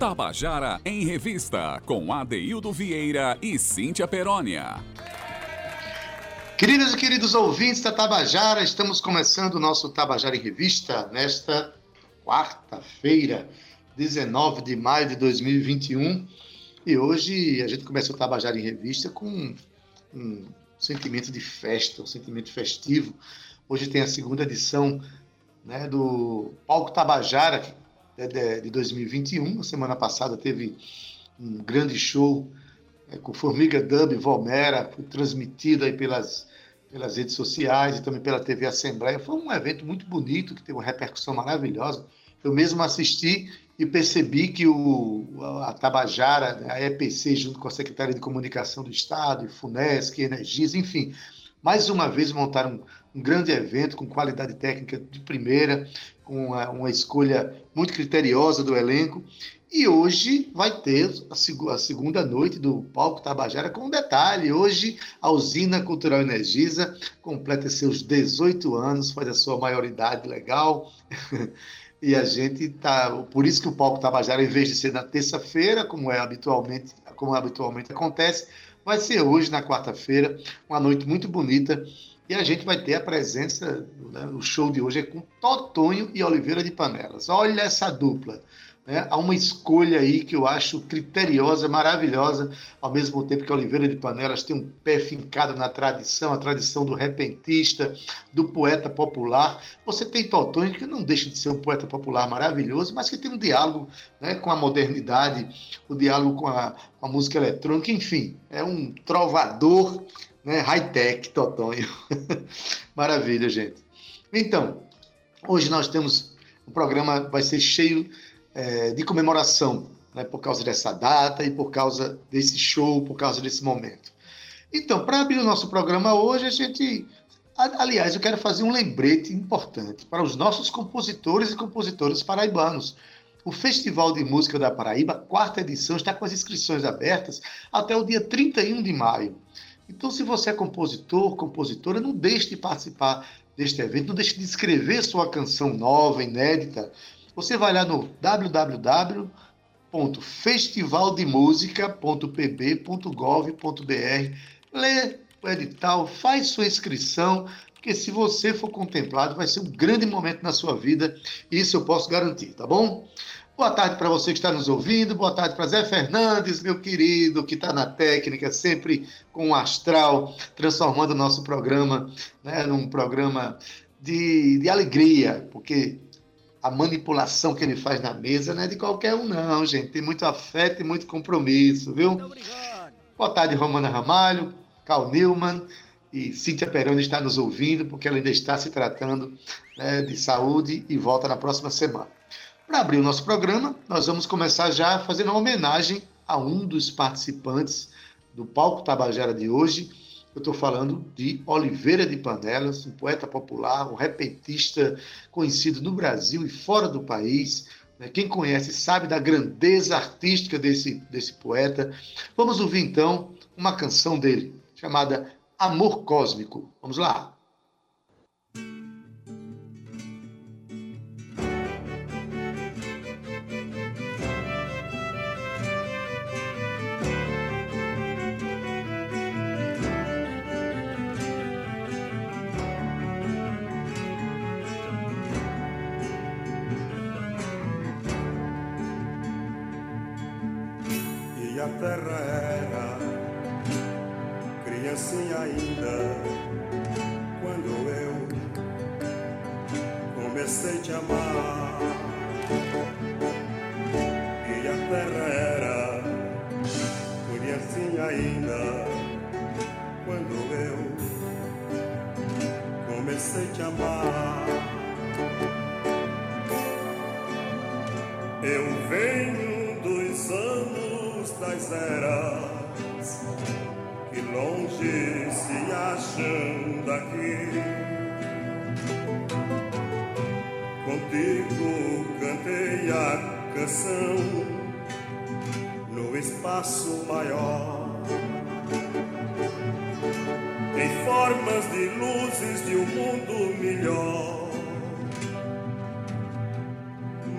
Tabajara em Revista, com Adeildo Vieira e Cíntia Perónia. Queridas e queridos ouvintes da Tabajara, estamos começando o nosso Tabajara em Revista nesta quarta-feira, 19 de maio de 2021. E hoje a gente começa o Tabajara em Revista com um sentimento de festa, um sentimento festivo. Hoje tem a segunda edição né, do Palco Tabajara de, de 2021. Na semana passada teve um grande show é, com Formiga Dub, Volmera, foi transmitido aí pelas, pelas redes sociais e também pela TV Assembleia. Foi um evento muito bonito, que teve uma repercussão maravilhosa. Eu mesmo assisti e percebi que o, a Tabajara, a EPC, junto com a Secretaria de Comunicação do Estado, e FUNESC, Energias, enfim, mais uma vez montaram um, grande evento com qualidade técnica de primeira, com uma, uma, escolha muito criteriosa do elenco. E hoje vai ter a, seg a, segunda noite do Palco Tabajara, com um detalhe: hoje a Usina Cultural Energisa completa seus 18 anos, faz a sua maioridade legal. E a gente tá, por isso que o palco Tabajara, em vez de ser na terça-feira, como é habitualmente, como habitualmente acontece, vai ser hoje na quarta-feira, uma noite muito bonita. E a gente vai ter a presença, né, o show de hoje é com Totonho e Oliveira de Panelas. Olha essa dupla. Né? Há uma escolha aí que eu acho criteriosa, maravilhosa, ao mesmo tempo que Oliveira de Panelas tem um pé fincado na tradição, a tradição do repentista, do poeta popular. Você tem Totonho, que não deixa de ser um poeta popular maravilhoso, mas que tem um diálogo né, com a modernidade, o diálogo com a, com a música eletrônica, enfim, é um trovador né, high-tech, Totonho. Maravilha, gente. Então, hoje nós temos. O programa vai ser cheio é, de comemoração, né, por causa dessa data e por causa desse show, por causa desse momento. Então, para abrir o nosso programa hoje, a gente. Aliás, eu quero fazer um lembrete importante para os nossos compositores e compositoras paraibanos. O Festival de Música da Paraíba, quarta edição, está com as inscrições abertas até o dia 31 de maio. Então, se você é compositor, compositora, não deixe de participar deste evento, não deixe de escrever sua canção nova, inédita, você vai lá no www.festivaldemusica.pb.gov.br, lê o edital, faz sua inscrição, porque se você for contemplado, vai ser um grande momento na sua vida, isso eu posso garantir, tá bom? Boa tarde para você que está nos ouvindo, boa tarde para Zé Fernandes, meu querido, que está na técnica, sempre com o astral, transformando o nosso programa né, num programa de, de alegria, porque a manipulação que ele faz na mesa não é de qualquer um, não, gente. Tem muito afeto e muito compromisso, viu? Boa tarde, Romana Ramalho, Carl Newman e Cíntia Peroni está nos ouvindo, porque ela ainda está se tratando né, de saúde e volta na próxima semana. Para abrir o nosso programa, nós vamos começar já fazendo uma homenagem a um dos participantes do Palco Tabajara de hoje, eu estou falando de Oliveira de Panelas, um poeta popular, um repentista conhecido no Brasil e fora do país. Né? Quem conhece sabe da grandeza artística desse, desse poeta. Vamos ouvir então uma canção dele, chamada Amor Cósmico. Vamos lá. espaço maior. Em formas de luzes de um mundo melhor.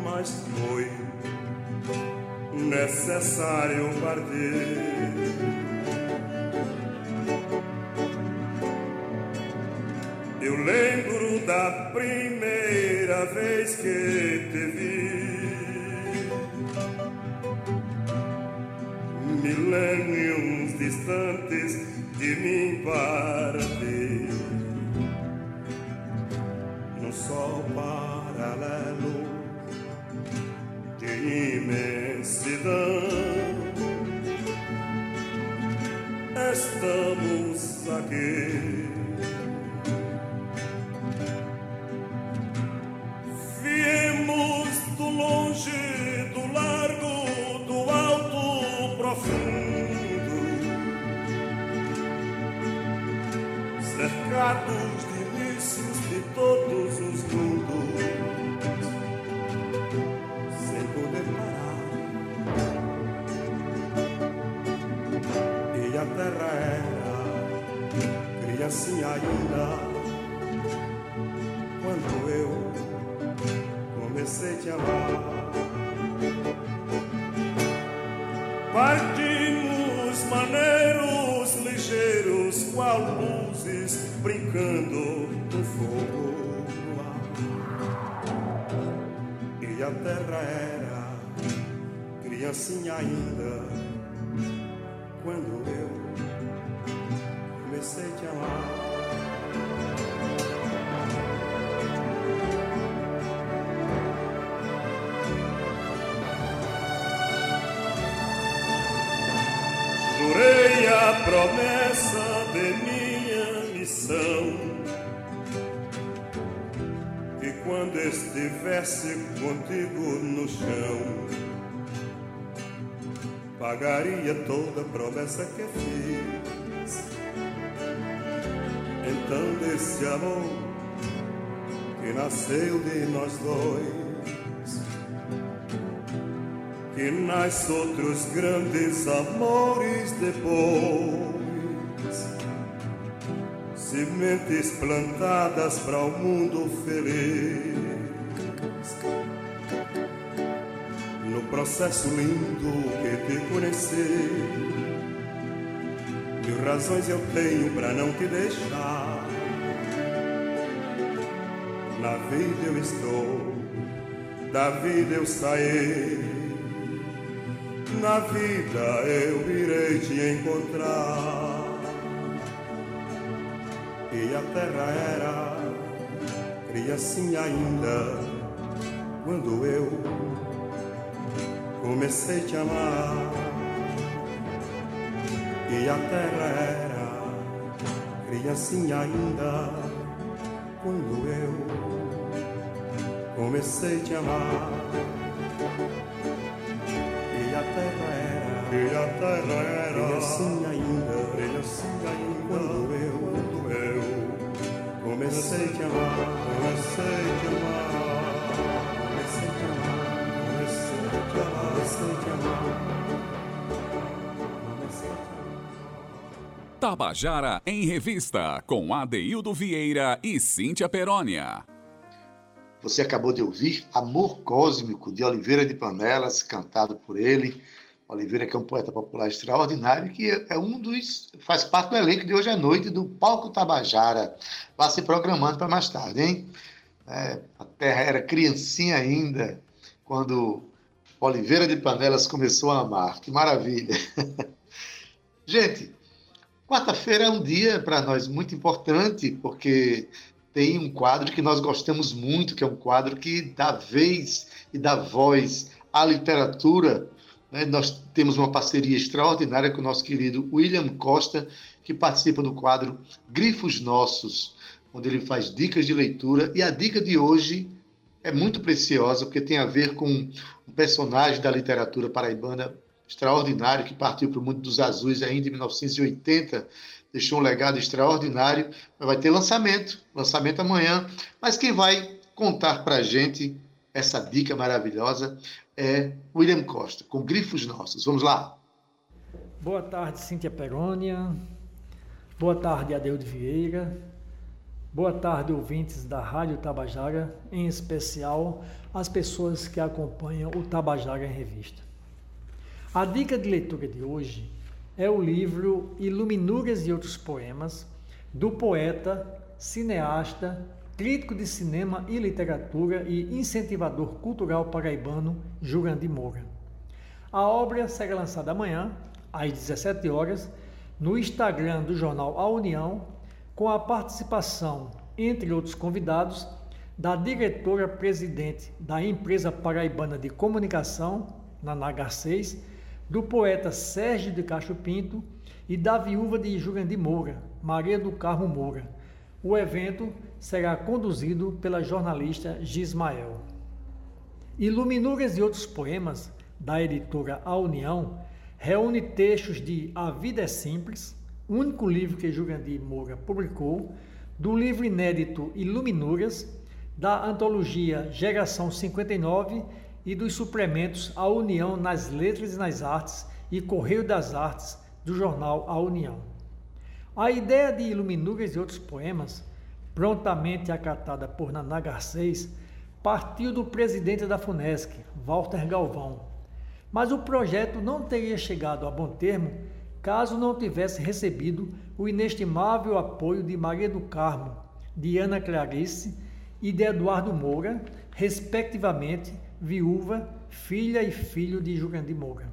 Mas foi necessário partir. Eu lembro da primeira vez que distantes de terra era criancinha ainda quando eu comecei a te amar. Jurei a promessa de minha missão estivesse contigo no chão pagaria toda promessa que fiz. Então desse amor que nasceu de nós dois que nasce outros grandes amores depois. Sementes plantadas para o mundo feliz. Processo lindo que te conheci, mil razões eu tenho para não te deixar. Na vida eu estou, da vida eu saí na vida eu irei te encontrar. E a terra era criancinha ainda quando eu comecei a te amar. E a terra era criancinha ainda quando eu comecei a te amar. E a terra era, E a terra era criancinha ainda, criancinha ainda quando eu quando eu comecei a te amar. comecei a te amar. Tabajara em Revista, com Adeildo Vieira e Cíntia Perónia. Você acabou de ouvir Amor Cósmico, de Oliveira de Panelas, cantado por ele. Oliveira, que é um poeta popular extraordinário, que é um dos. faz parte do elenco de hoje à noite do Palco Tabajara. Vá se programando para mais tarde, hein? É, a terra era criancinha ainda, quando Oliveira de Panelas começou a amar. Que maravilha! Gente, quarta-feira é um dia para nós muito importante, porque tem um quadro que nós gostamos muito, que é um quadro que dá vez e dá voz à literatura. né? Nós temos uma parceria extraordinária com o nosso querido William Costa, que participa do quadro Grifos Nossos, onde ele faz dicas de leitura. E a dica de hoje é muito preciosa, porque tem a ver com um personagem da literatura paraibana extraordinário, que partiu para o mundo dos azuis ainda em 1980, deixou um legado extraordinário. Vai ter lançamento, lançamento amanhã. Mas quem vai contar para a gente essa dica maravilhosa é William Costa, com Grifos Nossos. Vamos lá. Boa tarde, Cíntia Perônia. Boa tarde, Adeudo Vieira. Boa tarde, ouvintes da Rádio Tabajara, em especial as pessoas que acompanham o Tabajara em Revista. A dica de leitura de hoje é o livro Iluminuras e Outros Poemas, do poeta, cineasta, crítico de cinema e literatura e incentivador cultural paraibano Jurandir Moura. A obra será lançada amanhã, às 17 horas, no Instagram do jornal A União, com a participação, entre outros convidados, da diretora-presidente da empresa paraibana de comunicação, na Nagar 6, do poeta Sérgio de Cacho Pinto e da viúva de Jurandir Moura, Maria do Carmo Moura. O evento será conduzido pela jornalista Gismael. Iluminuras e outros poemas, da editora A União, reúne textos de A Vida é Simples, único livro que Jurandir Moura publicou, do livro inédito Iluminuras, da antologia Geração 59 e dos suplementos A União nas Letras e nas Artes e Correio das Artes do jornal A União. A ideia de Iluminuras e outros poemas, prontamente acatada por Naná Garcês, partiu do presidente da FUNESC, Walter Galvão. Mas o projeto não teria chegado a bom termo caso não tivesse recebido o inestimável apoio de Maria do Carmo, de Ana Clarice e de Eduardo Moura, respectivamente viúva, filha e filho de Jurandir Moura.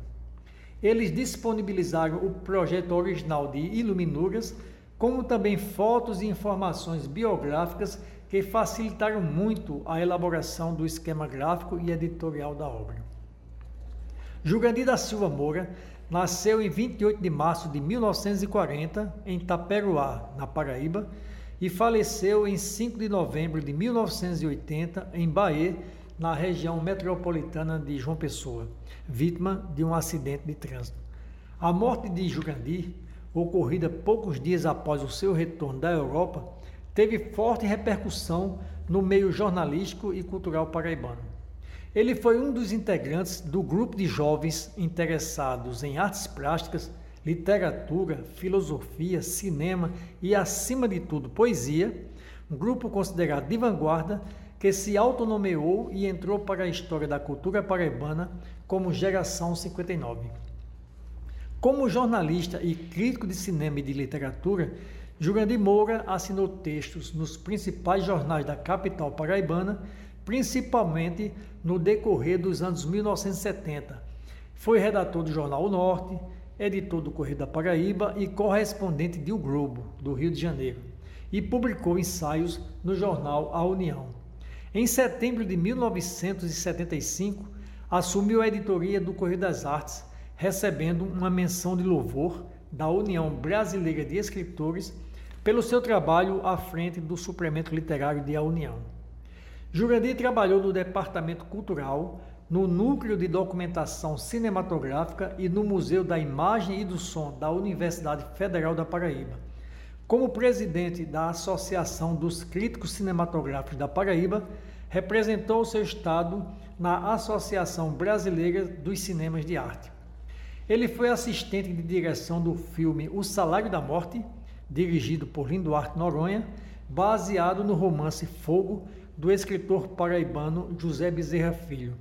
Eles disponibilizaram o projeto original de Iluminuras, como também fotos e informações biográficas que facilitaram muito a elaboração do esquema gráfico e editorial da obra. Jurandir da Silva Moura nasceu em 28 de março de 1940 em Taperoá, na Paraíba, e faleceu em 5 de novembro de 1980 em Bahia, na região metropolitana de João Pessoa, vítima de um acidente de trânsito. A morte de Jurandir, ocorrida poucos dias após o seu retorno da Europa, teve forte repercussão no meio jornalístico e cultural paraibano. Ele foi um dos integrantes do grupo de jovens interessados em artes plásticas, literatura, filosofia, cinema e, acima de tudo, poesia, um grupo considerado de vanguarda que se autonomeou e entrou para a história da cultura paraibana como Geração 59. Como jornalista e crítico de cinema e de literatura, Jurandir Moura assinou textos nos principais jornais da capital paraibana, principalmente no decorrer dos anos 1970. Foi redator do jornal O Norte, editor do Correio da Paraíba e correspondente de O Globo, do Rio de Janeiro, e publicou ensaios no jornal A União. Em setembro de 1975, assumiu a editoria do Correio das Artes, recebendo uma menção de louvor da União Brasileira de Escritores pelo seu trabalho à frente do suplemento literário de A União. Jurandir trabalhou no Departamento Cultural, no Núcleo de Documentação Cinematográfica e no Museu da Imagem e do Som da Universidade Federal da Paraíba. Como presidente da Associação dos Críticos Cinematográficos da Paraíba, representou seu estado na Associação Brasileira dos Cinemas de Arte. Ele foi assistente de direção do filme O Salário da Morte, dirigido por Linduarte Noronha, baseado no romance Fogo do escritor paraibano José Bezerra Filho.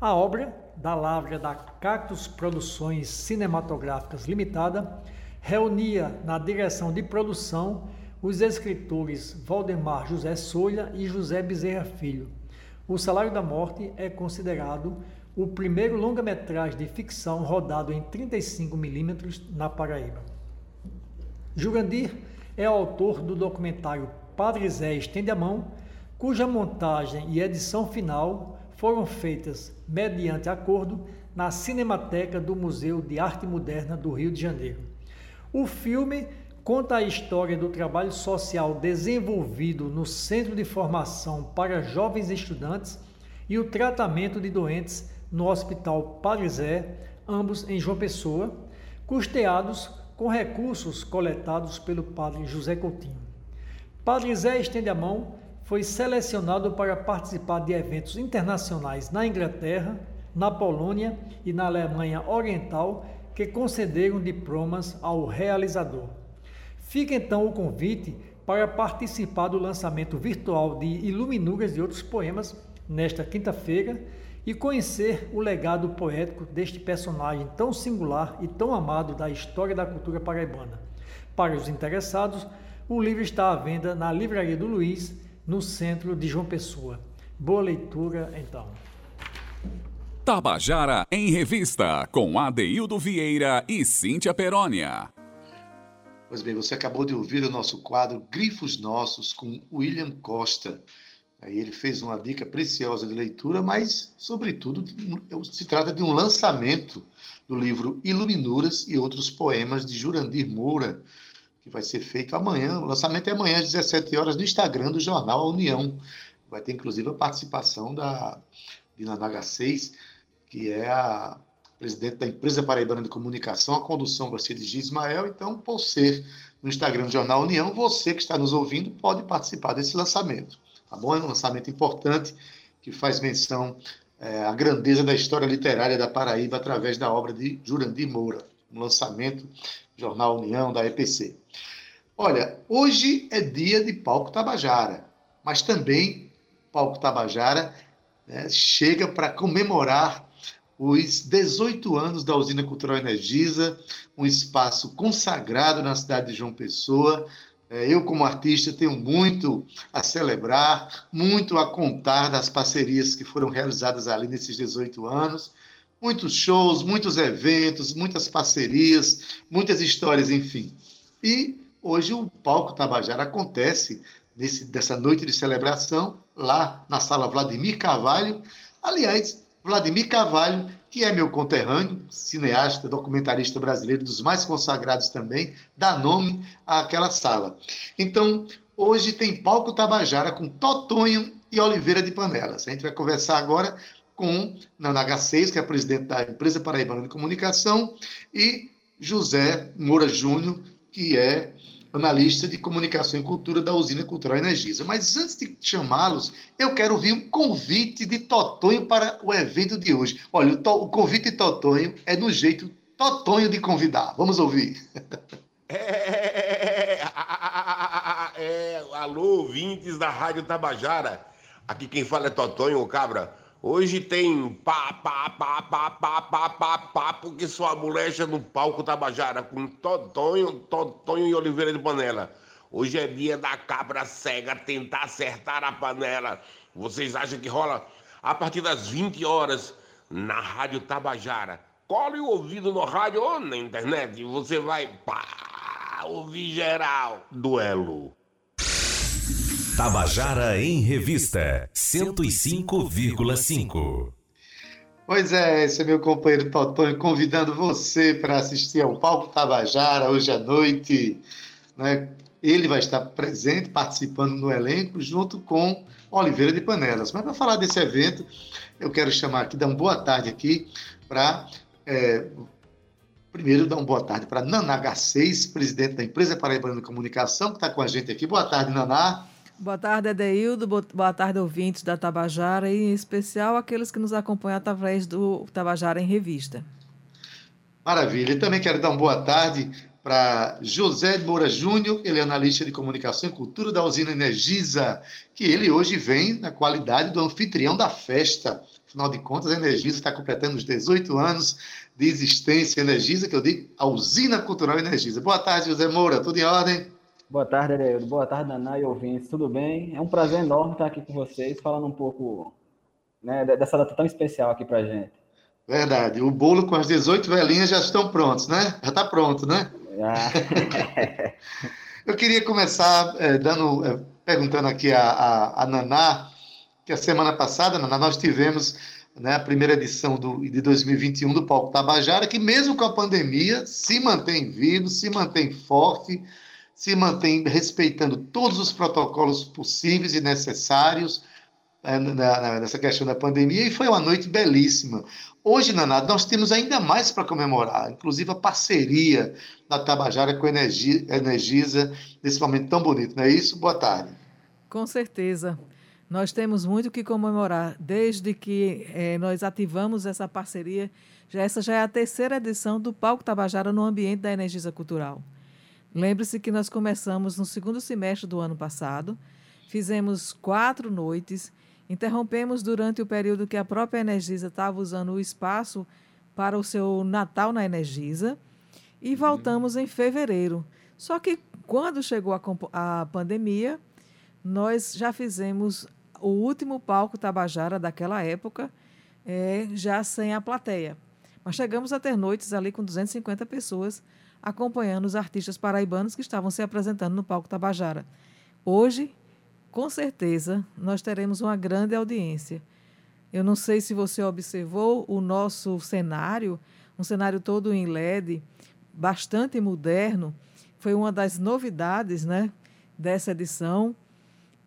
A obra, da lavra da Cactus Produções Cinematográficas Limitada, reunia na direção de produção os escritores Valdemar José Solha e José Bezerra Filho. O Salário da Morte é considerado o primeiro longa-metragem de ficção rodado em 35mm na Paraíba. Jurandir é autor do documentário Padre Zé Estende a Mão, cuja montagem e edição final foram feitas mediante acordo na Cinemateca do Museu de Arte Moderna do Rio de Janeiro. O filme conta a história do trabalho social desenvolvido no Centro de Formação para Jovens Estudantes e o tratamento de doentes no Hospital Padre Zé, ambos em João Pessoa, custeados com recursos coletados pelo padre José Coutinho. Padre Zé Estende a Mão foi selecionado para participar de eventos internacionais na Inglaterra, na Polônia e na Alemanha Oriental que concederam diplomas ao realizador. Fica então o convite para participar do lançamento virtual de Iluminuras e outros poemas nesta quinta-feira e conhecer o legado poético deste personagem tão singular e tão amado da história da cultura paraibana. Para os interessados, o livro está à venda na Livraria do Luiz, no centro de João Pessoa. Boa leitura, então. Tabajara em Revista, com Adeildo Vieira e Cíntia Perónia. Pois bem, você acabou de ouvir o nosso quadro Grifos Nossos com William Costa. Aí ele fez uma dica preciosa de leitura, mas, sobretudo, se trata de um lançamento do livro Iluminuras e Outros Poemas de Jurandir Moura, que vai ser feito amanhã. O lançamento é amanhã às 17 horas no Instagram do jornal A União. Vai ter, inclusive, a participação da Dina Naga 6, que é a presidente da empresa paraibana de comunicação, a condução vai ser de Gismael. Então, por ser no Instagram do Jornal União, você que está nos ouvindo pode participar desse lançamento. Tá bom? É um lançamento importante que faz menção é, à grandeza da história literária da Paraíba através da obra de Jurandir Moura, um lançamento Jornal União da EPC. Olha, hoje é dia de Palco Tabajara, mas também Palco Tabajara né, chega para comemorar os 18 anos da Usina Cultural Energisa, um espaço consagrado na cidade de João Pessoa, é, eu, como artista, tenho muito a celebrar, muito a contar das parcerias que foram realizadas ali nesses 18 anos. Muitos shows, muitos eventos, muitas parcerias, muitas histórias, enfim. E hoje o Palco Tabajara acontece nesse, dessa noite de celebração lá na Sala Vladimir Carvalho. Aliás, Vladimir Carvalho que é meu conterrâneo, cineasta, documentarista brasileiro, dos mais consagrados também, dá nome àquela sala. Então, hoje tem Palco Tabajara com Totonho e Oliveira de Panelas. A gente vai conversar agora com Nana H6, que é presidente da empresa Paraibana de Comunicação, e José Moura Júnior, que é analista de comunicação e cultura da usina Cultural Energisa. Mas antes de chamá-los, eu quero ouvir um convite de Totonho para o evento de hoje. Olha, o, o convite de Totonho é no jeito Totonho de convidar. Vamos ouvir. É, é, alô, ouvintes da Rádio Tabajara. Aqui quem fala é Totonho, cabra. Hoje tem pá, pá, pá, pá, pá, pá, pá, pá, porque sua molecha no palco Tabajara com Totonho, Totonho e Oliveira de Panela. Hoje é dia da cabra cega tentar acertar a panela. Vocês acham que rola a partir das 20 horas na Rádio Tabajara? Cole o ouvido no rádio ou na internet e você vai pá, ouvir geral. Duelo. Tabajara em Revista 105,5. Pois é, esse é meu companheiro Totônio convidando você para assistir ao Palco Tabajara hoje à noite. Né? Ele vai estar presente, participando no elenco, junto com Oliveira de Panelas. Mas para falar desse evento, eu quero chamar aqui, dar uma boa tarde aqui para. É, primeiro, dar uma boa tarde para Naná H6, presidente da empresa Paraibana de Comunicação, que está com a gente aqui. Boa tarde, Naná. Boa tarde, Edeildo. Boa tarde, ouvintes da Tabajara e, em especial, aqueles que nos acompanham através do Tabajara em Revista. Maravilha. E também quero dar uma boa tarde para José Moura Júnior, ele é analista de comunicação e cultura da usina Energisa, que ele hoje vem na qualidade do anfitrião da festa. Afinal de contas, a Energisa está completando os 18 anos de existência Energisa, que eu digo a usina cultural Energisa. Boa tarde, José Moura, tudo em ordem? Boa tarde, Areildo. Boa tarde, Naná e ouvintes. Tudo bem? É um prazer enorme estar aqui com vocês, falando um pouco né, dessa data tão especial aqui para gente. Verdade. O bolo com as 18 velhinhas já estão prontos, né? Já está pronto, né? Já. Eu queria começar é, dando, é, perguntando aqui a, a, a, Naná, que a semana passada, Naná, nós tivemos né, a primeira edição do, de 2021 do Palco Tabajara, que mesmo com a pandemia se mantém vivo, se mantém forte, se mantém respeitando todos os protocolos possíveis e necessários é, nessa questão da pandemia, e foi uma noite belíssima. Hoje, Naná, nós temos ainda mais para comemorar, inclusive a parceria da Tabajara com a Energisa nesse momento tão bonito, não é isso? Boa tarde. Com certeza. Nós temos muito que comemorar, desde que eh, nós ativamos essa parceria. Já, essa já é a terceira edição do Palco Tabajara no ambiente da Energisa Cultural. Lembre-se que nós começamos no segundo semestre do ano passado, fizemos quatro noites Interrompemos durante o período que a própria Energisa estava usando o espaço para o seu Natal na Energisa e uhum. voltamos em fevereiro. Só que quando chegou a, a pandemia, nós já fizemos o último palco Tabajara daquela época, é, já sem a plateia. Mas chegamos a ter noites ali com 250 pessoas acompanhando os artistas paraibanos que estavam se apresentando no palco Tabajara. Hoje, com certeza, nós teremos uma grande audiência. Eu não sei se você observou o nosso cenário, um cenário todo em LED, bastante moderno. Foi uma das novidades né, dessa edição.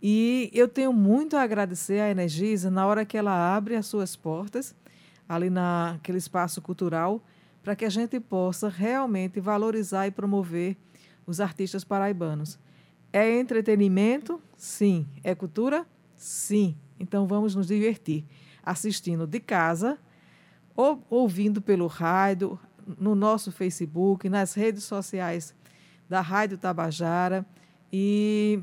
E eu tenho muito a agradecer à Energisa na hora que ela abre as suas portas, ali naquele espaço cultural, para que a gente possa realmente valorizar e promover os artistas paraibanos. É entretenimento? Sim. É cultura? Sim. Então vamos nos divertir assistindo de casa ou ouvindo pelo rádio, no nosso Facebook, nas redes sociais da Rádio Tabajara e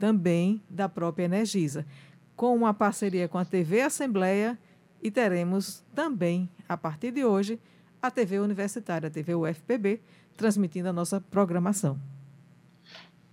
também da própria Energisa, com uma parceria com a TV Assembleia e teremos também, a partir de hoje, a TV Universitária, a TV UFPB, transmitindo a nossa programação.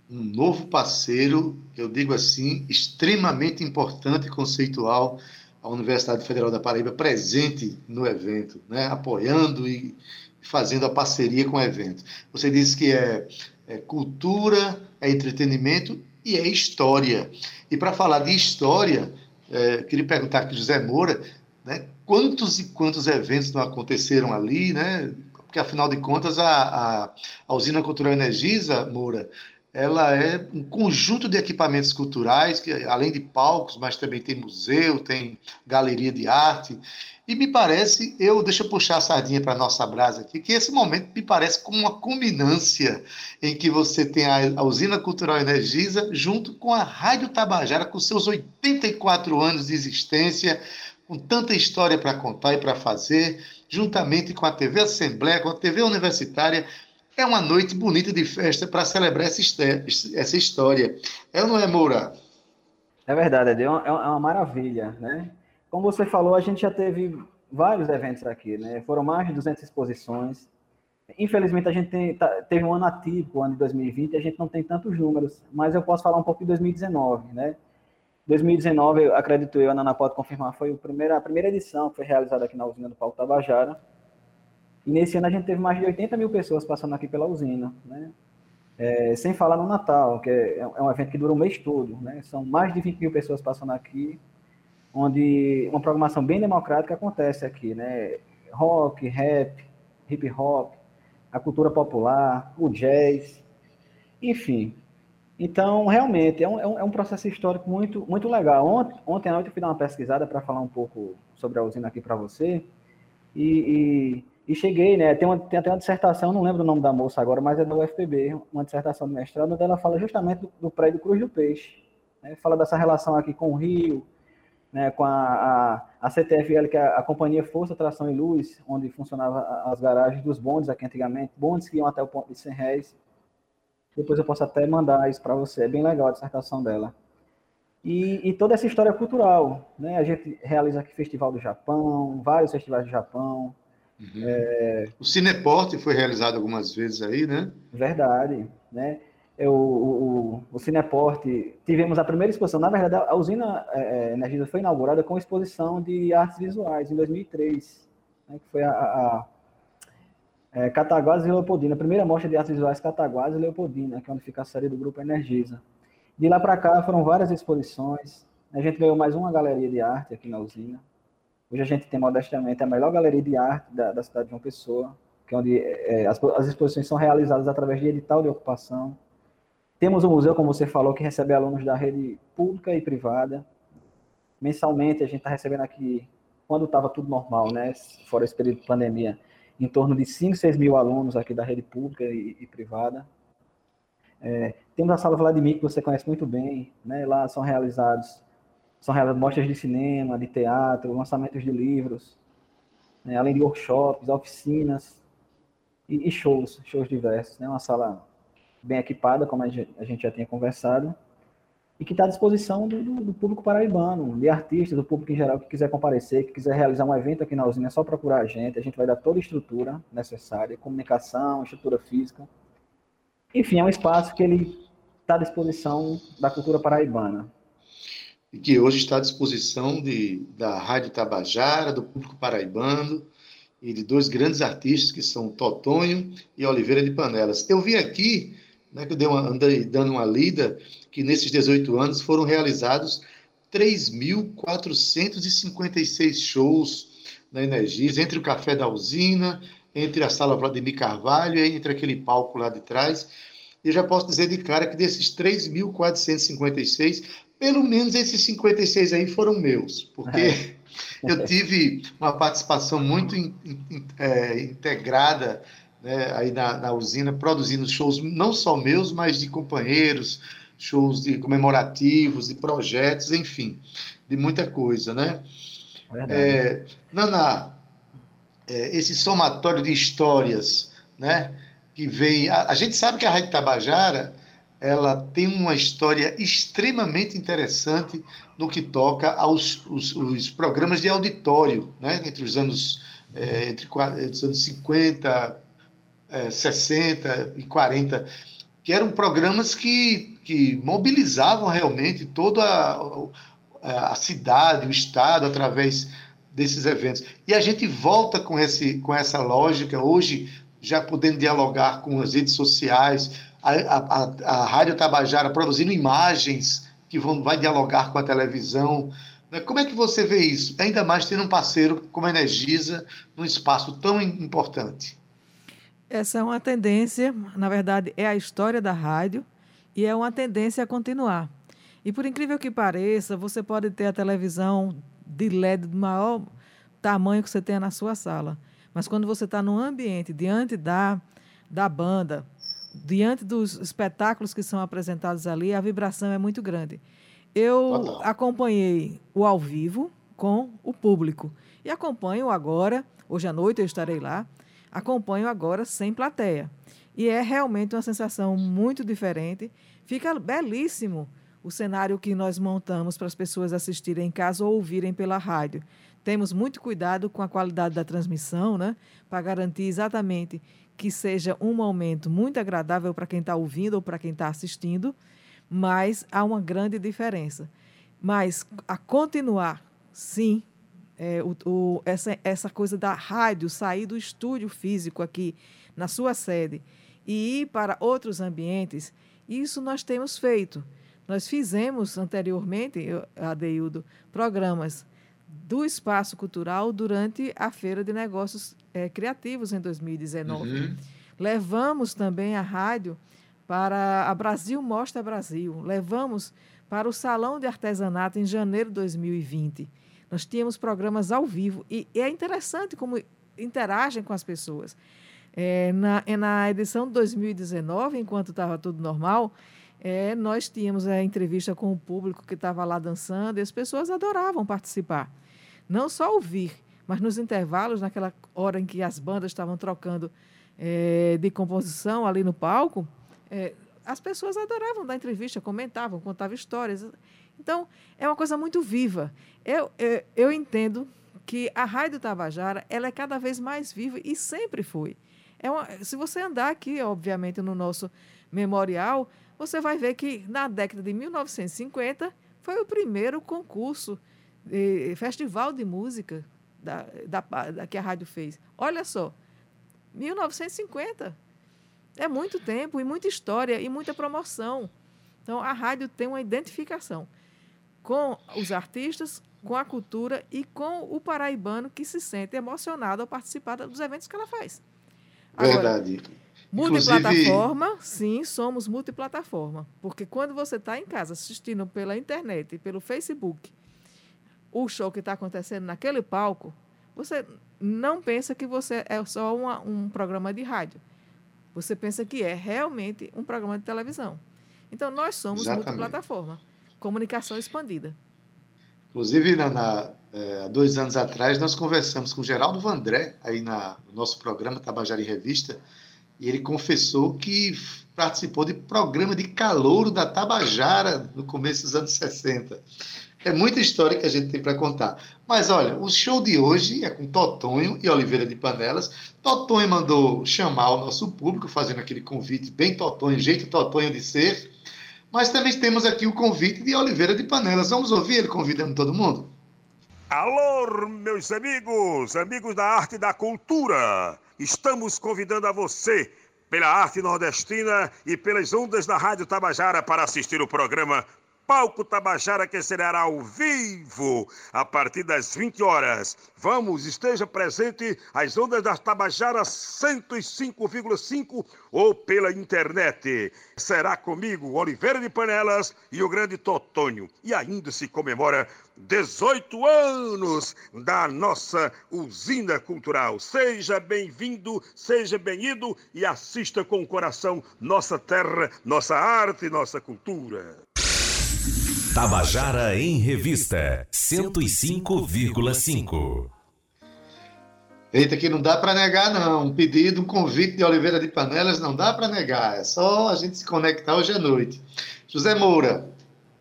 Um novo parceiro, eu digo assim, extremamente importante e conceitual, a Universidade Federal da Paraíba presente no evento, né? apoiando e fazendo a parceria com o evento. Você disse que é, é cultura, é entretenimento e é história. E para falar de história, é, queria perguntar aqui José Moura, né, quantos e quantos eventos não aconteceram ali, né? Porque afinal de contas a, a, a usina cultural Energisa, Moura, ela é um conjunto de equipamentos culturais, que além de palcos, mas também tem museu, tem galeria de arte. E me parece, eu deixa eu puxar a sardinha para nossa brasa aqui, que esse momento me parece como uma combinância em que você tem a, a usina cultural Energisa junto com a Rádio Tabajara com seus 84 anos de existência, com tanta história para contar e para fazer, juntamente com a TV Assembleia, com a TV Universitária, é uma noite bonita de festa para celebrar essa história. É ou não é, Moura? É verdade, é uma, é uma maravilha, né? Como você falou, a gente já teve vários eventos aqui, né? Foram mais de 200 exposições. Infelizmente, a gente tem, tá, teve um ano atípico, o ano de 2020, e a gente não tem tantos números, mas eu posso falar um pouco de 2019, né? 2019, eu acredito eu, a Nana pode confirmar, foi a primeira, a primeira edição que foi realizada aqui na usina do Paulo Tabajara. E nesse ano a gente teve mais de 80 mil pessoas passando aqui pela usina, né? É, sem falar no Natal, que é, é, um evento que dura um mês todo, né? São mais de 20 mil pessoas passando aqui, onde uma programação bem democrática acontece aqui, né? Rock, rap, hip hop, a cultura popular, o jazz, enfim. Então, realmente, é um, é um processo histórico muito, muito legal. Ontem, ontem à noite eu fui dar uma pesquisada para falar um pouco sobre a usina aqui para você, e, e, e, cheguei, né? Tem, uma, tem até uma dissertação, não lembro o nome da moça agora, mas é da UFPB, uma dissertação de mestrado, onde ela fala justamente do, do prédio Cruz do Peixe. Né? Fala dessa relação aqui com o Rio, né, com a, a, a, CTFL, que é a Companhia Força, Tração e Luz, onde funcionava as garagens dos bondes aqui antigamente, bondes que iam até o ponto de 100 réis. Depois eu posso até mandar isso para você, é bem legal a dissertação dela. E, e, toda essa história cultural, né? A gente realiza aqui Festival do Japão, vários festivais do Japão. Uhum. É... O Cineporte foi realizado algumas vezes aí, né? Verdade, né? É, o, o, o Cineporte, tivemos a primeira exposição, na verdade, a usina é, é Energisa foi inaugurada com exposição de artes visuais em 2003, né, que foi a, a é, Cataguases e Leopoldina, primeira mostra de artes visuais Cataguases e Leopoldina, que é onde fica a série do Grupo Energisa. De lá para cá foram várias exposições, a gente ganhou mais uma galeria de arte aqui na usina. Hoje a gente tem modestamente a melhor galeria de arte da, da cidade de João Pessoa, que é onde é, as, as exposições são realizadas através de edital de ocupação, temos um museu, como você falou, que recebe alunos da rede pública e privada. Mensalmente, a gente está recebendo aqui, quando estava tudo normal, né, fora esse período de pandemia, em torno de 5, 6 mil alunos aqui da rede pública e, e privada. É, temos a sala Vladimir, que você conhece muito bem, né, lá são realizados são realizadas mostras de cinema, de teatro, lançamentos de livros, né, além de workshops, oficinas e, e shows, shows diversos. Né, uma sala bem equipada, como a gente já tinha conversado. E que está à disposição do, do, do, público paraibano, de artistas, do público em geral que quiser comparecer, que quiser realizar um evento aqui na usina, é só procurar a gente, a gente vai dar toda a estrutura necessária, comunicação, estrutura física. Enfim, é um espaço que ele está à disposição da cultura paraibana. E que hoje está à disposição de, da Rádio Tabajara, do público paraibano, e de dois grandes artistas que são Totonho e Oliveira de Panelas. Eu vi aqui, né, que eu dei uma, andei dando uma lida, que nesses 18 anos foram realizados 3.456 shows na Energis, entre o Café da Usina, entre a Sala Vladimir Carvalho e entre aquele palco lá de trás. E eu já posso dizer de cara que desses 3.456, pelo menos esses 56 aí foram meus, porque é. eu tive uma participação muito in, in, é, integrada né, aí na, na, usina, produzindo shows não só meus, mas de companheiros, shows de comemorativos, de projetos, enfim, de muita coisa, né? É, Nana, é, esse somatório de histórias, né, que vem... A, a gente sabe que a Rádio Tabajara ela tem uma história extremamente interessante no que toca aos os, os programas de auditório, né? entre os anos, é, entre, entre os anos 50, é, 60 e 40, que eram programas que, que mobilizavam realmente toda a, a cidade, o Estado, através desses eventos. E a gente volta com, esse, com essa lógica, hoje, já podendo dialogar com as redes sociais, a, a, a Rádio Tabajara produzindo imagens que vão, vai dialogar com a televisão. Né? Como é que você vê isso? Ainda mais tendo um parceiro como a Energisa num espaço tão importante. Essa é uma tendência, na verdade, é a história da rádio e é uma tendência a continuar. E por incrível que pareça, você pode ter a televisão de LED do maior tamanho que você tenha na sua sala. Mas quando você está num ambiente diante da, da banda, diante dos espetáculos que são apresentados ali, a vibração é muito grande. Eu acompanhei o ao vivo com o público e acompanho agora, hoje à noite eu estarei lá, acompanho agora sem plateia. E é realmente uma sensação muito diferente. Fica belíssimo o cenário que nós montamos para as pessoas assistirem em casa ou ouvirem pela rádio. Temos muito cuidado com a qualidade da transmissão, né? Para garantir exatamente que seja um momento muito agradável para quem está ouvindo ou para quem está assistindo, mas há uma grande diferença. Mas a continuar, sim, é, o, o, essa, essa coisa da rádio sair do estúdio físico aqui na sua sede e ir para outros ambientes, isso nós temos feito. Nós fizemos anteriormente, Adeildo, programas do espaço cultural durante a Feira de Negócios é, Criativos em 2019. Uhum. Levamos também a rádio para a Brasil Mostra Brasil. Levamos para o Salão de Artesanato em janeiro de 2020. Nós tínhamos programas ao vivo e, e é interessante como interagem com as pessoas. É, na, na edição de 2019, enquanto estava tudo normal, é, nós tínhamos a entrevista com o público que estava lá dançando e as pessoas adoravam participar. Não só ouvir, mas nos intervalos, naquela hora em que as bandas estavam trocando é, de composição ali no palco, é, as pessoas adoravam dar entrevista, comentavam, contavam histórias. Então, é uma coisa muito viva. Eu, eu, eu entendo que a Rádio Tabajara ela é cada vez mais viva e sempre foi. É uma, se você andar aqui, obviamente, no nosso memorial, você vai ver que na década de 1950 foi o primeiro concurso, de, festival de música da, da, da, que a rádio fez. Olha só, 1950. É muito tempo e muita história e muita promoção. Então, a rádio tem uma identificação com os artistas, com a cultura e com o paraibano que se sente emocionado ao participar dos eventos que ela faz. Agora, Verdade. Multiplataforma, Inclusive... sim, somos multiplataforma. Porque quando você está em casa assistindo pela internet e pelo Facebook o show que está acontecendo naquele palco, você não pensa que você é só uma, um programa de rádio. Você pensa que é realmente um programa de televisão. Então, nós somos Exatamente. multiplataforma. Comunicação expandida. Inclusive, na, na é, dois anos atrás, nós conversamos com Geraldo Vandré, aí na, no nosso programa Tabajara em Revista, E ele confessou que participou de programa de calouro da Tabajara no começo dos anos 60. É muita história que a gente tem para contar. Mas olha, o show de hoje é com Totonho e Oliveira de Panelas. Totonho mandou chamar o nosso público, fazendo aquele convite bem Totonho, jeito Totonho de ser. Mas também temos aqui o convite de Oliveira de Panelas. Vamos ouvir ele convidando todo mundo? Alô, meus amigos, amigos da arte e da cultura. Estamos convidando a você, pela arte nordestina e pelas ondas da Rádio Tabajara, para assistir o programa Palco Tabajara, que será ao vivo a partir das 20 horas. Vamos, esteja presente às ondas da Tabajara 105,5 ou pela internet. Será comigo Oliveira de Panelas e o grande Totônio. E ainda se comemora 18 anos da nossa usina cultural. Seja bem-vindo, seja bem-ido e assista com o coração nossa terra, nossa arte, nossa cultura. Tabajara em Revista 105,5. Eita, que não dá para negar, não. Um pedido, um convite de Oliveira de Panelas não dá para negar. É só a gente se conectar hoje à noite. José Moura.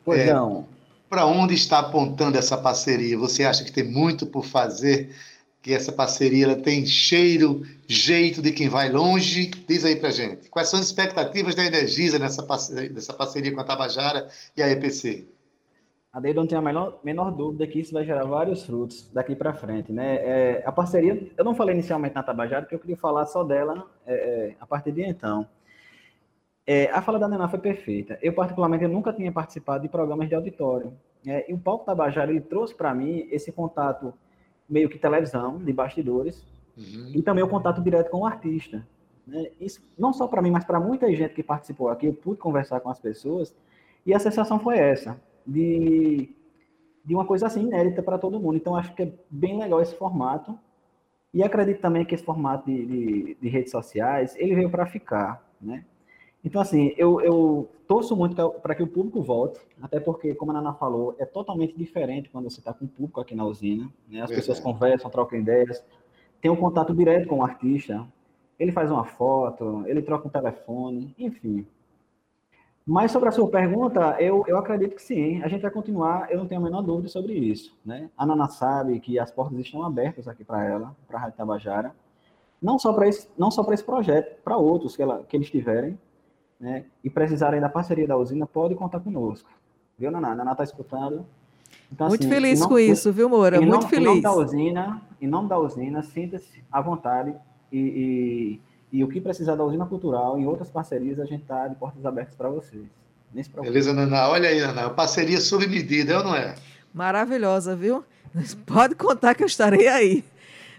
Pois é, não. Para onde está apontando essa parceria? Você acha que tem muito por fazer? Que essa parceria ela tem cheiro, jeito de quem vai longe? Diz aí para gente. Quais são as expectativas da Energisa nessa parceria, nessa parceria com a Tabajara e a EPC? A Deide não tem a menor, menor dúvida que isso vai gerar vários frutos daqui para frente, né? É, a parceria, eu não falei inicialmente na Tabajara, porque eu queria falar só dela é, é, a partir de então. É, a fala da Nená foi perfeita. Eu, particularmente, eu nunca tinha participado de programas de auditório. Né? e o Palco Tabajara, ele trouxe para mim esse contato meio que televisão, de bastidores, uhum. e também o contato direto com o artista. Né? Isso, não só para mim, mas para muita gente que participou aqui, eu pude conversar com as pessoas, e a sensação foi essa de, de uma coisa assim inédita para todo mundo. Então, acho que é bem legal esse formato. E acredito também que esse formato de, de, de redes sociais, ele veio para ficar, né? Então, assim, eu, eu torço muito para que o público volte, até porque, como a Nana falou, é totalmente diferente quando você está com o público aqui na usina, né? As pessoas conversam, trocam ideias, tem um contato direto com o artista, ele faz uma foto, ele troca um telefone, enfim. Mas sobre a sua pergunta, eu, eu acredito que sim. A gente vai continuar, eu não tenho a menor dúvida sobre isso. Né? A Nana sabe que as portas estão abertas aqui para ela, para a Rádio Tabajara. Não só para esse, não só esse projeto, para outros que, ela, que eles tiverem, né? e precisarem da parceria da usina, pode contar conosco. Viu, Naná? A Naná está escutando. Então, Muito assim, feliz não, com isso, viu, Moura? Muito feliz. Em nome da usina, em nome da usina, sinta-se à vontade e, e e o que precisar da usina cultural, em outras parcerias, a gente está de portas abertas para vocês. Beleza, Naná. Olha aí, Naná. Parceria sob medida, é ou não é? Maravilhosa, viu? Pode contar que eu estarei aí.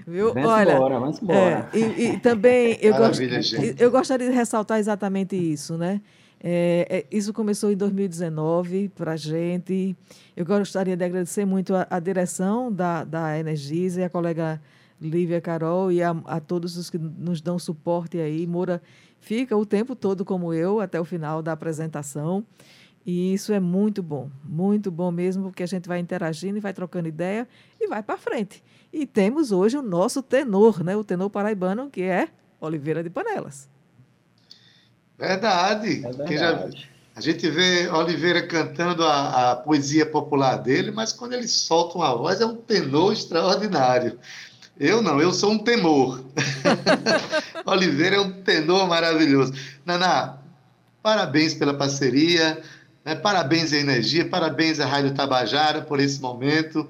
Viu? Vamos Olha, embora, vamos embora. É, e, e, também eu, gost, eu gostaria de ressaltar exatamente isso, né? É, é, isso começou em 2019 para a gente. Eu gostaria de agradecer muito a, a direção da, da Energisa e a colega Lívia Carol e a, a, todos os que nos dão suporte aí. Moura fica o tempo todo como eu até o final da apresentação. E isso é muito bom, muito bom mesmo, porque a gente vai interagindo e vai trocando ideia e vai para frente. E temos hoje o nosso tenor, né? o tenor paraibano, que é Oliveira de Panelas. Verdade. É verdade. Já, a gente vê Oliveira cantando a, a, poesia popular dele, mas quando ele solta uma voz é um tenor extraordinário. Eu não, eu sou um temor. Oliveira é um tenor maravilhoso. Naná, parabéns pela parceria, né? parabéns à Energia, parabéns à Rádio Tabajara por esse momento.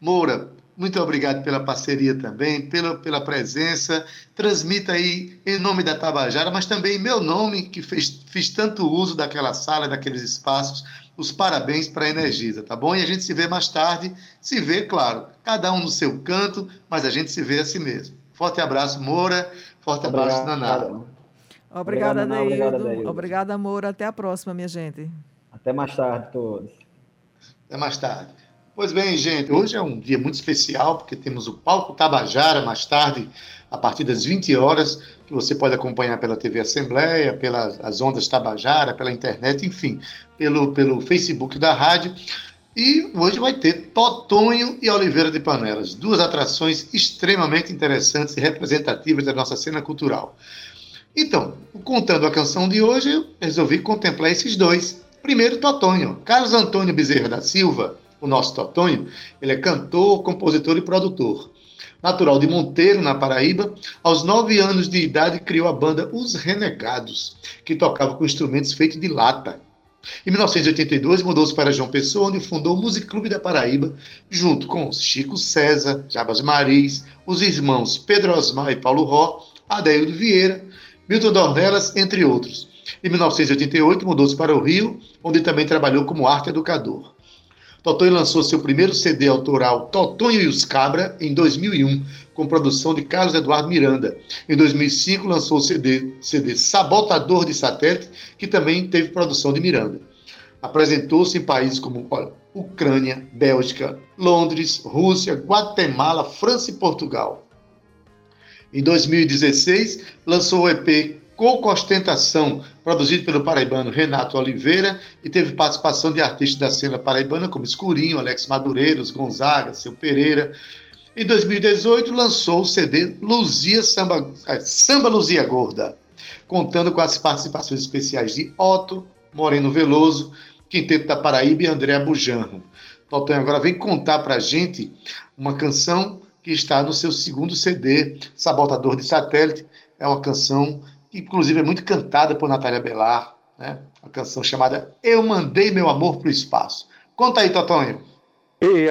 Moura, muito obrigado pela parceria também, pela, pela presença. Transmita aí em nome da Tabajara, mas também em meu nome, que fez, fiz tanto uso daquela sala, daqueles espaços os parabéns para a Energisa, tá bom? E a gente se vê mais tarde, se vê, claro, cada um no seu canto, mas a gente se vê assim mesmo. Forte abraço, Moura. Forte Obrigado, abraço, Naná. Obrigada, Neildo. Obrigada, Moura. Até a próxima, minha gente. Até mais tarde, todos. Até mais tarde. Pois bem, gente, hoje é um dia muito especial, porque temos o Palco Tabajara mais tarde, a partir das 20 horas, que você pode acompanhar pela TV Assembleia, pelas ondas Tabajara, pela internet, enfim, pelo, pelo Facebook da rádio. E hoje vai ter Totonho e Oliveira de Panelas, duas atrações extremamente interessantes e representativas da nossa cena cultural. Então, contando a canção de hoje, eu resolvi contemplar esses dois. Primeiro, Totonho. Carlos Antônio Bezerra da Silva, o nosso Totonho, ele é cantor, compositor e produtor. Natural de Monteiro, na Paraíba, aos nove anos de idade criou a banda Os Renegados, que tocava com instrumentos feitos de lata. Em 1982, mudou-se para João Pessoa, onde fundou o Music Clube da Paraíba, junto com Chico César, Jabas Maris, os irmãos Pedro Osmar e Paulo Ró, Adeildo Vieira, Milton Dornelas, entre outros. Em 1988, mudou-se para o Rio, onde também trabalhou como arte educador. Totonho lançou seu primeiro CD autoral, Totonho e os Cabra, em 2001, com produção de Carlos Eduardo Miranda. Em 2005, lançou o CD, CD Sabotador de Satélite, que também teve produção de Miranda. Apresentou-se em países como olha, Ucrânia, Bélgica, Londres, Rússia, Guatemala, França e Portugal. Em 2016, lançou o EP Coco Ostentação, produzido pelo paraibano Renato Oliveira e teve participação de artistas da cena paraibana como Escurinho, Alex Madureiros, Gonzaga, Seu Pereira. Em 2018, lançou o CD Luzia Samba, é, Samba Luzia Gorda, contando com as participações especiais de Otto, Moreno Veloso, Quinteto da Paraíba e André Bujanro. Totonho agora vem contar pra gente uma canção que está no seu segundo CD, Sabotador de Satélite. É uma canção inclusive, é muito cantada por Natália Belar, né? Uma canção chamada Eu Mandei Meu Amor para o Espaço. Conta aí, Totonho.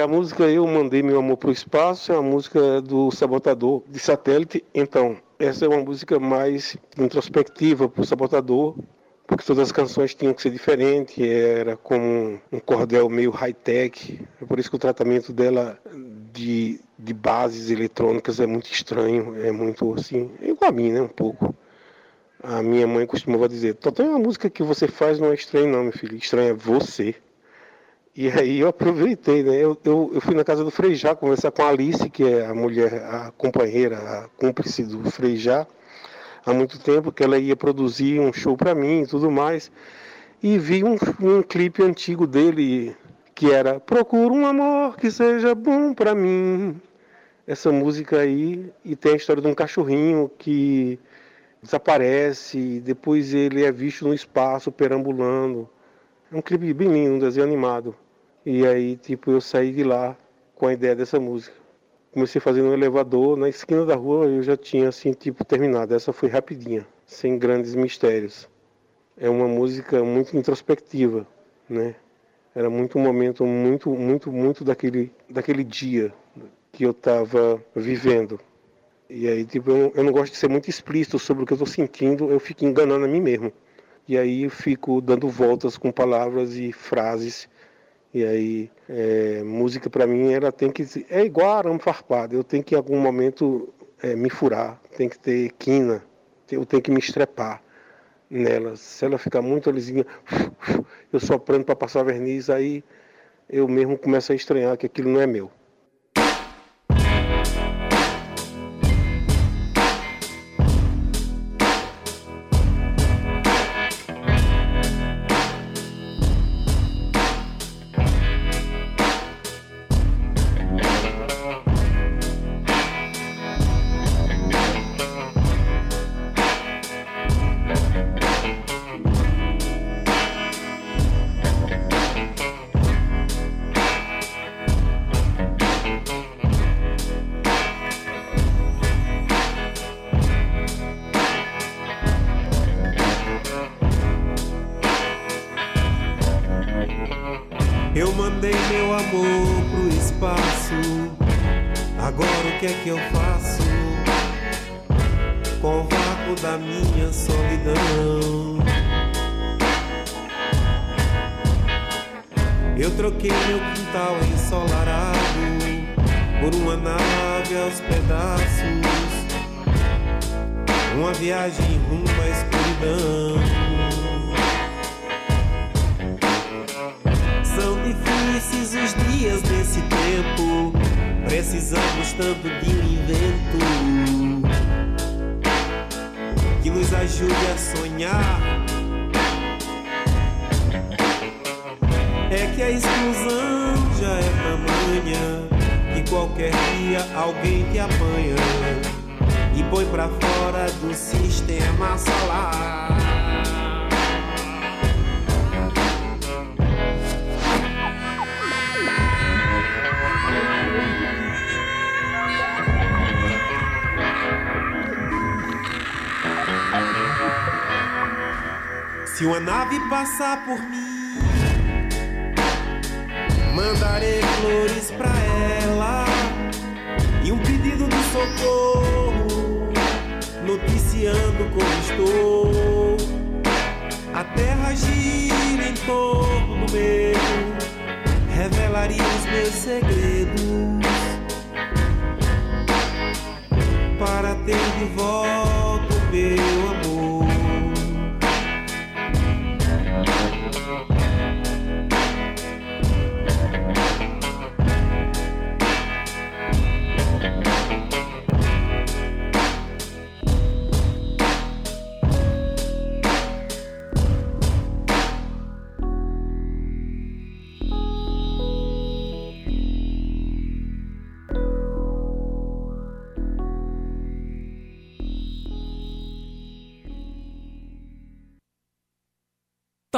A música Eu Mandei Meu Amor para o Espaço é a música do Sabotador de Satélite. Então, essa é uma música mais introspectiva para o Sabotador, porque todas as canções tinham que ser diferentes, era como um cordel meio high-tech, é por isso que o tratamento dela de, de bases eletrônicas é muito estranho, é muito assim, igual a mim, né, um pouco. A minha mãe costumava dizer, é uma música que você faz não é estranho não, meu filho, estranho é você. E aí eu aproveitei, né? Eu, eu, eu, fui na casa do Frejá conversar com a Alice, que é a mulher, a companheira, a cúmplice do Frejá, há muito tempo, que ela ia produzir um show para mim e tudo mais. E vi um, um clipe antigo dele, que era Procura um amor que seja bom para mim. Essa música aí, e tem a história de um cachorrinho que desaparece, depois ele é visto no espaço perambulando. É um clipe bem lindo, um desenho animado. E aí, tipo, eu saí de lá com a ideia dessa música. Comecei fazendo um elevador, na esquina da rua eu já tinha, assim, tipo, terminado. Essa foi rapidinha, sem grandes mistérios. É uma música muito introspectiva, né? Era muito um momento muito, muito, muito daquele, daquele dia que eu estava vivendo. E aí, tipo, eu, eu não gosto de ser muito explícito sobre o que eu estou sentindo, eu fico enganando a mim mesmo. E aí eu fico dando voltas com palavras e frases. E aí, é, música para mim, ela tem que. É igual arame farpado, eu tenho que em algum momento é, me furar, tem que ter quina, eu tenho que me estrepar nela. Se ela ficar muito lisinha, eu soprando para passar verniz, aí eu mesmo começo a estranhar que aquilo não é meu. uma viagem rumo à escuridão. São difíceis os dias desse tempo, precisamos tanto de um invento que nos ajude a sonhar. É que a exclusão já é tamanha que qualquer dia alguém te apanha e põe pra fora do sistema solar. Se uma nave passar por mim, mandarei flores pra ela e um pedido de socorro, noticiando como estou. A terra gira em torno meu, revelaria os meus segredos para ter de volta o meu amor.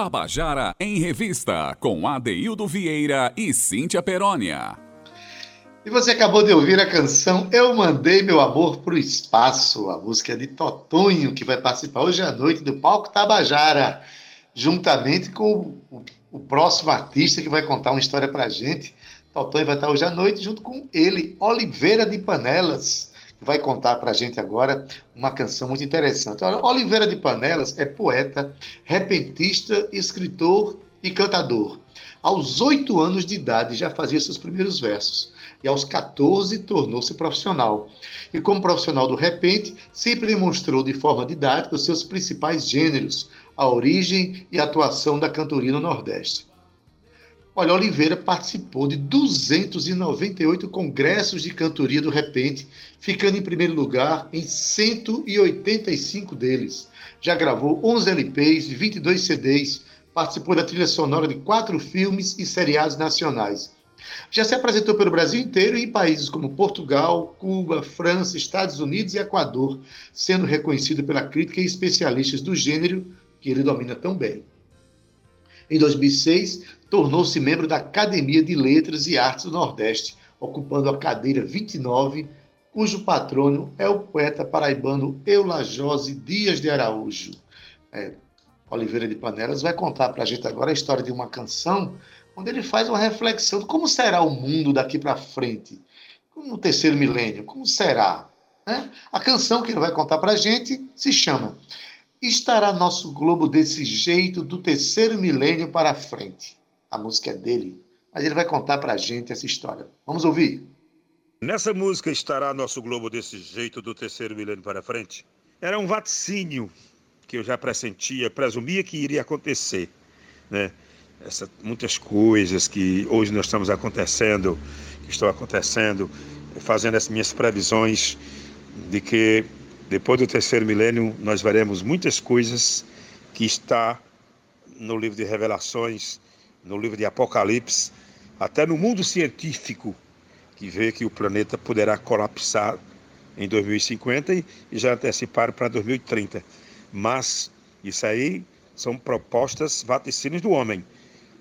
Tabajara em Revista, com Adeildo Vieira e Cíntia Perónia. E você acabou de ouvir a canção Eu Mandei Meu Amor pro Espaço, a música de Totonho, que vai participar hoje à noite do Palco Tabajara, juntamente com o, o próximo artista que vai contar uma história pra gente. Totonho vai estar hoje à noite junto com ele, Oliveira de Panelas vai contar para a gente agora uma canção muito interessante. Olha, Oliveira de Panelas é poeta, repentista, escritor e cantador. Aos oito anos de idade já fazia seus primeiros versos e aos 14 tornou-se profissional. E como profissional do repente, sempre demonstrou de forma didática os seus principais gêneros, a origem e a atuação da cantoria no Nordeste. Olha, Oliveira participou de 298 congressos de cantoria do repente, ficando em primeiro lugar em 185 deles. Já gravou 11 LPs, 22 CDs, participou da trilha sonora de quatro filmes e seriados nacionais. Já se apresentou pelo Brasil inteiro e em países como Portugal, Cuba, França, Estados Unidos e Equador, sendo reconhecido pela crítica e especialistas do gênero que ele domina tão bem. Em 2006, tornou-se membro da Academia de Letras e Artes do Nordeste, ocupando a cadeira 29, cujo patrono é o poeta paraibano Eulajose Dias de Araújo. É, Oliveira de Panelas vai contar para a gente agora a história de uma canção onde ele faz uma reflexão de como será o mundo daqui para frente, no terceiro milênio, como será? Né? A canção que ele vai contar para a gente se chama Estará nosso globo desse jeito do terceiro milênio para frente. A música é dele, mas ele vai contar para a gente essa história. Vamos ouvir. Nessa música estará nosso globo desse jeito do terceiro milênio para frente. Era um vaticínio que eu já pressentia, presumia que iria acontecer, né? Essa, muitas coisas que hoje nós estamos acontecendo, que estão acontecendo, fazendo as minhas previsões de que depois do terceiro milênio, nós veremos muitas coisas que está no livro de Revelações, no livro de Apocalipse, até no mundo científico, que vê que o planeta poderá colapsar em 2050 e já antecipar para 2030. Mas isso aí são propostas vaticínios do homem.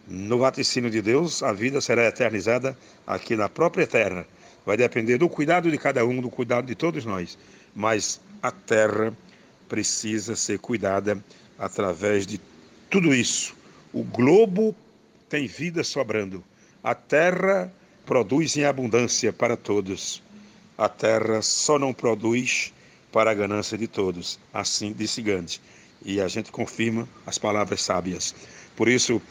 No vaticínio de Deus, a vida será eternizada aqui na própria terra. Vai depender do cuidado de cada um, do cuidado de todos nós. Mas a terra precisa ser cuidada através de tudo isso. O globo tem vida sobrando. A terra produz em abundância para todos. A terra só não produz para a ganância de todos. Assim disse Gandhi. E a gente confirma as palavras sábias. Por isso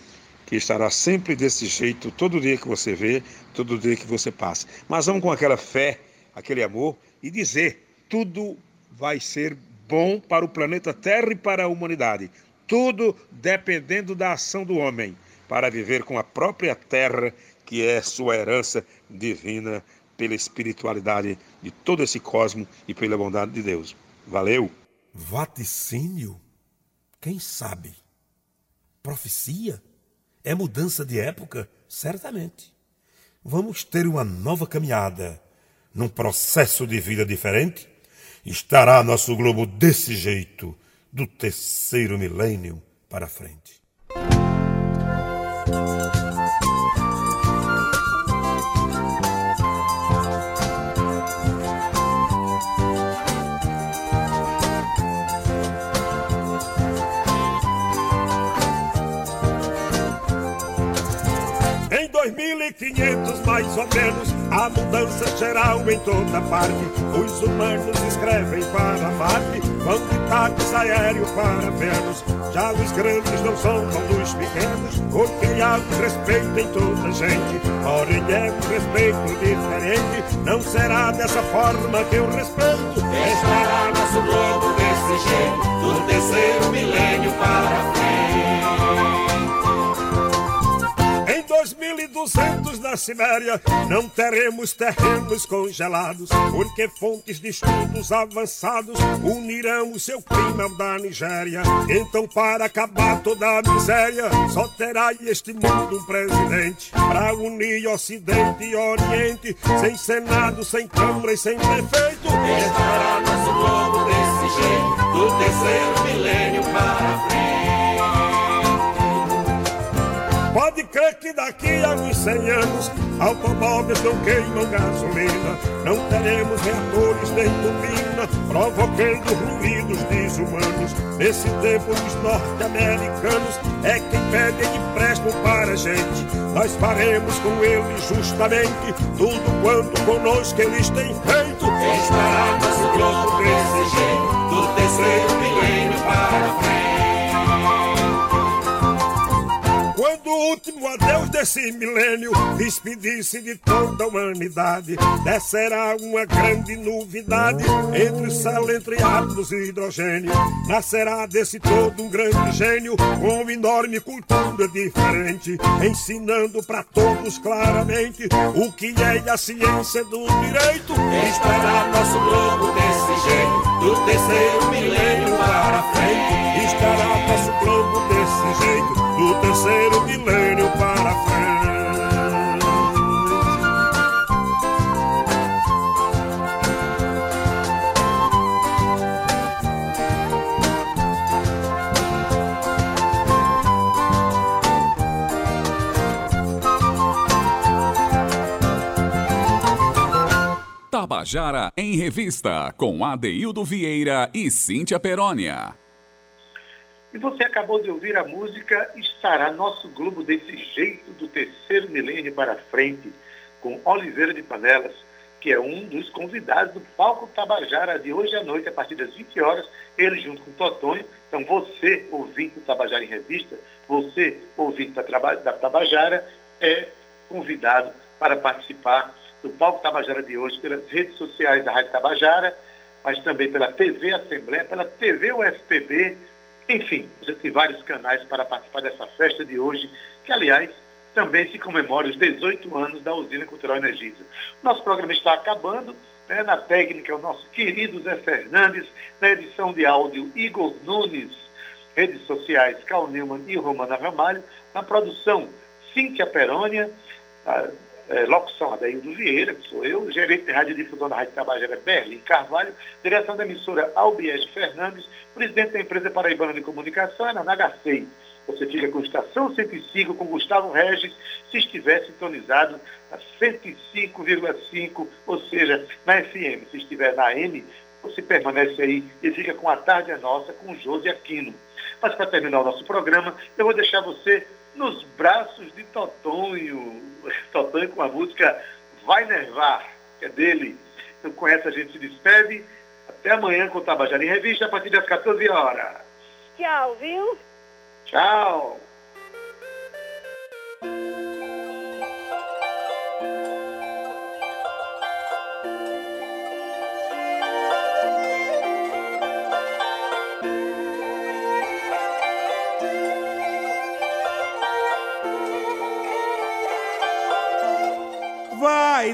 que estará sempre desse jeito todo dia que você vê, todo dia que você passa. Mas vamos com aquela fé, aquele amor e dizer: tudo vai ser bom para o planeta Terra e para a humanidade. Tudo dependendo da ação do homem para viver com a própria terra, que é sua herança divina pela espiritualidade de todo esse cosmo e pela bondade de Deus. Valeu! Vaticínio? Quem sabe? Profecia? É mudança de época? Certamente. Vamos ter uma nova caminhada, num processo de vida diferente? estará nosso globo desse jeito, do terceiro milênio para frente. Mais ou menos, a mudança geral em toda parte. Os humanos escrevem para Marte, vão de táxi aéreo para Vênus. Já os grandes não são como os pequenos, um respeito em toda gente. Porém é um respeito diferente, não será dessa forma que eu respeito. Estará nosso globo desse jeito, do terceiro milênio para frente. 2200 na Sibéria não teremos terrenos congelados, porque fontes de estudos avançados unirão o seu clima da Nigéria. Então, para acabar toda a miséria, só terá este mundo um presidente para unir Ocidente e Oriente, sem Senado, sem Câmara e sem prefeito. Estará nosso globo desse jeito, do terceiro milênio para frente. Pode crer que daqui a uns 100 anos automóveis não queimam gasolina, não teremos reatores nem turbina, provocando ruídos desumanos. Nesse tempo os norte-americanos é quem pedem empréstimo para a gente. Nós faremos com eles justamente tudo quanto conosco eles têm feito. Estará nosso globo desse jeito, do terceiro milênio para frente. Último adeus desse milênio despedir-se de toda a humanidade, descerá uma grande novidade entre céu, entre átomos e hidrogênio. Nascerá desse todo um grande gênio com uma enorme cultura diferente, ensinando para todos claramente o que é a ciência do direito. Estará nosso globo desse jeito, do terceiro milênio para frente. Estará nosso globo desse jeito, do terceiro milênio para frente. Tabajara em Revista, com Adeildo Vieira e Cíntia Perónia. E você acabou de ouvir a música Estará Nosso Globo desse jeito do terceiro milênio para frente, com Oliveira de Panelas, que é um dos convidados do Palco Tabajara de hoje à noite, a partir das 20 horas, ele junto com o Totonho. Então você, ouvinte do Tabajara em Revista, você, ouvinte da, da Tabajara, é convidado para participar do Palco Tabajara de hoje pelas redes sociais da Rádio Tabajara, mas também pela TV Assembleia, pela TV UFPB, enfim, já tem vários canais para participar dessa festa de hoje, que, aliás, também se comemora os 18 anos da Usina Cultural Energisa. Nosso programa está acabando, né, na técnica, o nosso querido Zé Fernandes, na edição de áudio, Igor Nunes, redes sociais, Cal Neumann e Romana Ramalho, na produção, Cíntia Perônia, a, é, locução Adaildo Vieira, que sou eu, gerente de radiodifusão da Rádio Tabajara, Berlim Carvalho, direção da emissora Albiege Fernandes, presidente da empresa Paraibana de Comunicação, é na NH6. Você fica com Estação 105 com Gustavo Regis, se estiver sintonizado a 105,5, ou seja, na FM. Se estiver na AM, você permanece aí e fica com a tarde é nossa com Josi Aquino. Mas para terminar o nosso programa, eu vou deixar você nos braços de Totonho. Totonho com a música Vai Nervar, que é dele. Então com essa a gente se despede. Até amanhã com o Tabajara em Revista, a partir das 14 horas. Tchau, viu? Tchau.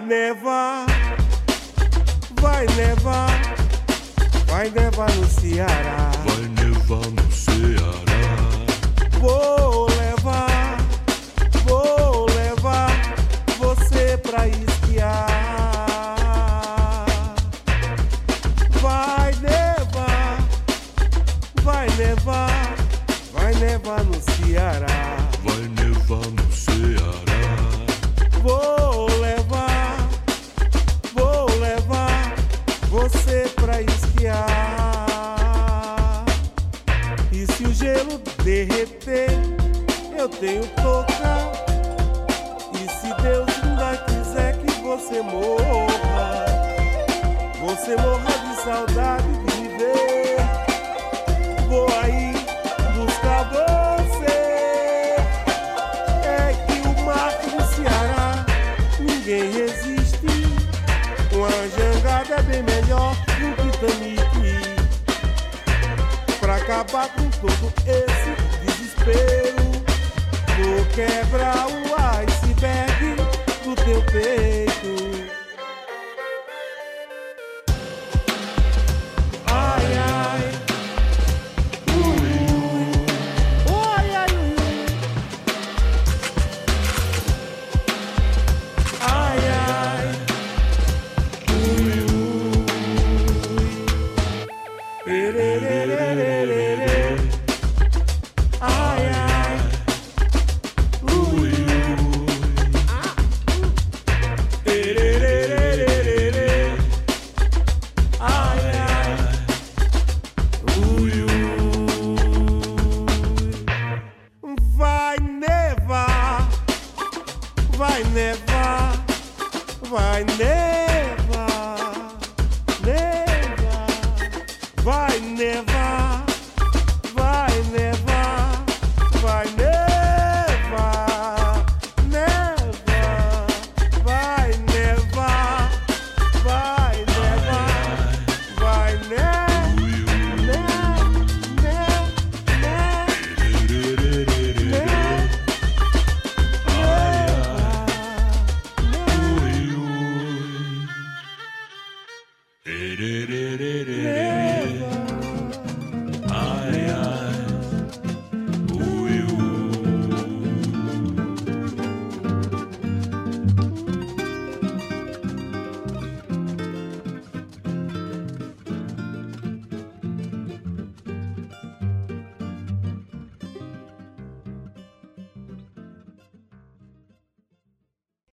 Nevar, vai nevar, vai nevar no Ceará. Vai